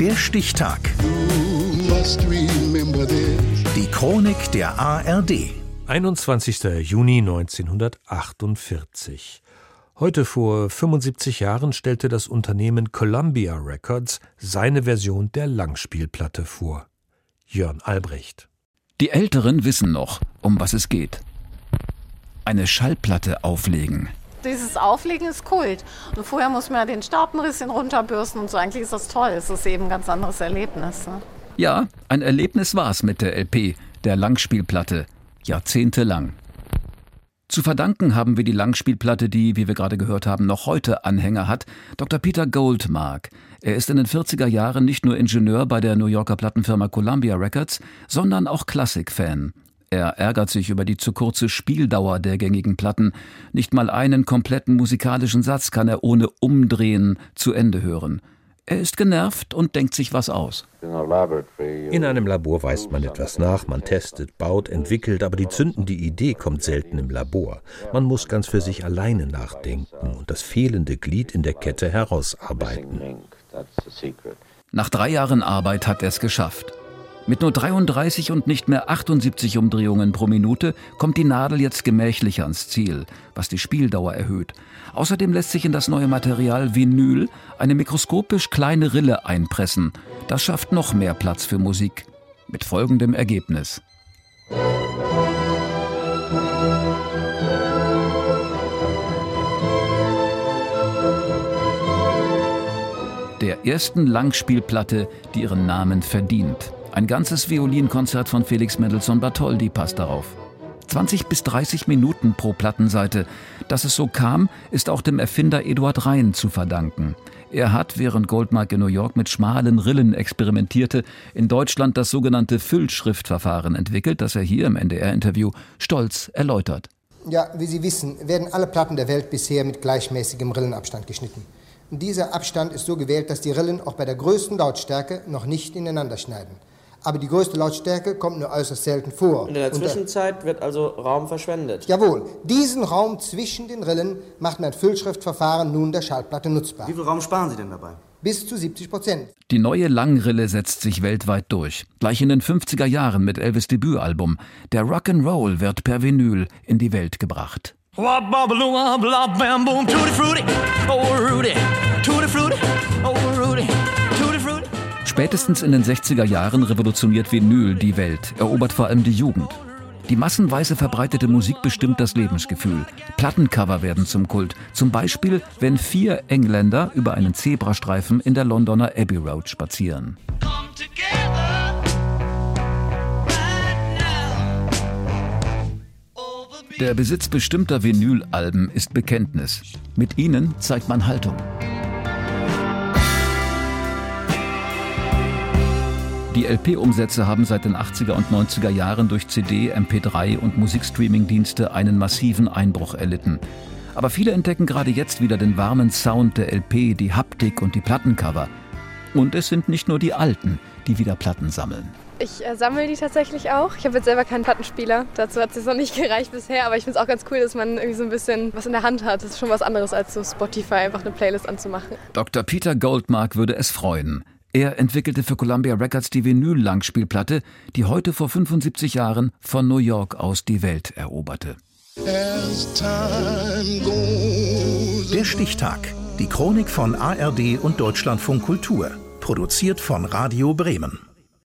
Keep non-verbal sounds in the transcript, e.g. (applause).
Der Stichtag. Die Chronik der ARD. 21. Juni 1948. Heute vor 75 Jahren stellte das Unternehmen Columbia Records seine Version der Langspielplatte vor. Jörn Albrecht. Die Älteren wissen noch, um was es geht. Eine Schallplatte auflegen. Dieses Auflegen ist Kult. Und vorher muss man ja den Staub ein bisschen runterbürsten und so. Eigentlich ist das toll. Es ist eben ein ganz anderes Erlebnis. Ne? Ja, ein Erlebnis war es mit der LP, der Langspielplatte. Jahrzehntelang. Zu verdanken haben wir die Langspielplatte, die, wie wir gerade gehört haben, noch heute Anhänger hat, Dr. Peter Goldmark. Er ist in den 40er Jahren nicht nur Ingenieur bei der New Yorker Plattenfirma Columbia Records, sondern auch Klassikfan. Er ärgert sich über die zu kurze Spieldauer der gängigen Platten. Nicht mal einen kompletten musikalischen Satz kann er ohne Umdrehen zu Ende hören. Er ist genervt und denkt sich was aus. In einem Labor weist man etwas nach, man testet, baut, entwickelt, aber die zündende Idee kommt selten im Labor. Man muss ganz für sich alleine nachdenken und das fehlende Glied in der Kette herausarbeiten. Nach drei Jahren Arbeit hat er es geschafft. Mit nur 33 und nicht mehr 78 Umdrehungen pro Minute kommt die Nadel jetzt gemächlicher ans Ziel, was die Spieldauer erhöht. Außerdem lässt sich in das neue Material Vinyl eine mikroskopisch kleine Rille einpressen. Das schafft noch mehr Platz für Musik. Mit folgendem Ergebnis. Der ersten Langspielplatte, die ihren Namen verdient. Ein ganzes Violinkonzert von Felix Mendelssohn Bartholdy passt darauf. 20 bis 30 Minuten pro Plattenseite. Dass es so kam, ist auch dem Erfinder Eduard Rhein zu verdanken. Er hat, während Goldmark in New York mit schmalen Rillen experimentierte, in Deutschland das sogenannte Füllschriftverfahren entwickelt, das er hier im NDR-Interview stolz erläutert. Ja, wie Sie wissen, werden alle Platten der Welt bisher mit gleichmäßigem Rillenabstand geschnitten. Dieser Abstand ist so gewählt, dass die Rillen auch bei der größten Lautstärke noch nicht ineinander schneiden aber die größte Lautstärke kommt nur äußerst selten vor. In der Zwischenzeit wird also Raum verschwendet. Jawohl, diesen Raum zwischen den Rillen macht mein Füllschriftverfahren nun der Schallplatte nutzbar. Wie viel Raum sparen Sie denn dabei? Bis zu 70 Prozent. Die neue Langrille setzt sich weltweit durch. Gleich in den 50er Jahren mit Elvis Debütalbum. Der Rock'n'Roll wird per Vinyl in die Welt gebracht. Spätestens in den 60er Jahren revolutioniert Vinyl die Welt, erobert vor allem die Jugend. Die massenweise verbreitete Musik bestimmt das Lebensgefühl. Plattencover werden zum Kult. Zum Beispiel, wenn vier Engländer über einen Zebrastreifen in der Londoner Abbey Road spazieren. Der Besitz bestimmter Vinylalben ist Bekenntnis. Mit ihnen zeigt man Haltung. Die LP-Umsätze haben seit den 80er und 90er Jahren durch CD, MP3 und Musikstreaming-Dienste einen massiven Einbruch erlitten. Aber viele entdecken gerade jetzt wieder den warmen Sound der LP, die Haptik und die Plattencover. Und es sind nicht nur die Alten, die wieder Platten sammeln. Ich äh, sammle die tatsächlich auch. Ich habe jetzt selber keinen Plattenspieler. Dazu hat es noch nicht (laughs) gereicht bisher. Aber ich finde es auch ganz cool, dass man irgendwie so ein bisschen was in der Hand hat. Das ist schon was anderes, als so Spotify einfach eine Playlist anzumachen. Dr. Peter Goldmark würde es freuen. Er entwickelte für Columbia Records die Vinyl-Langspielplatte, die heute vor 75 Jahren von New York aus die Welt eroberte. Der Stichtag. Die Chronik von ARD und Deutschlandfunk Kultur. Produziert von Radio Bremen.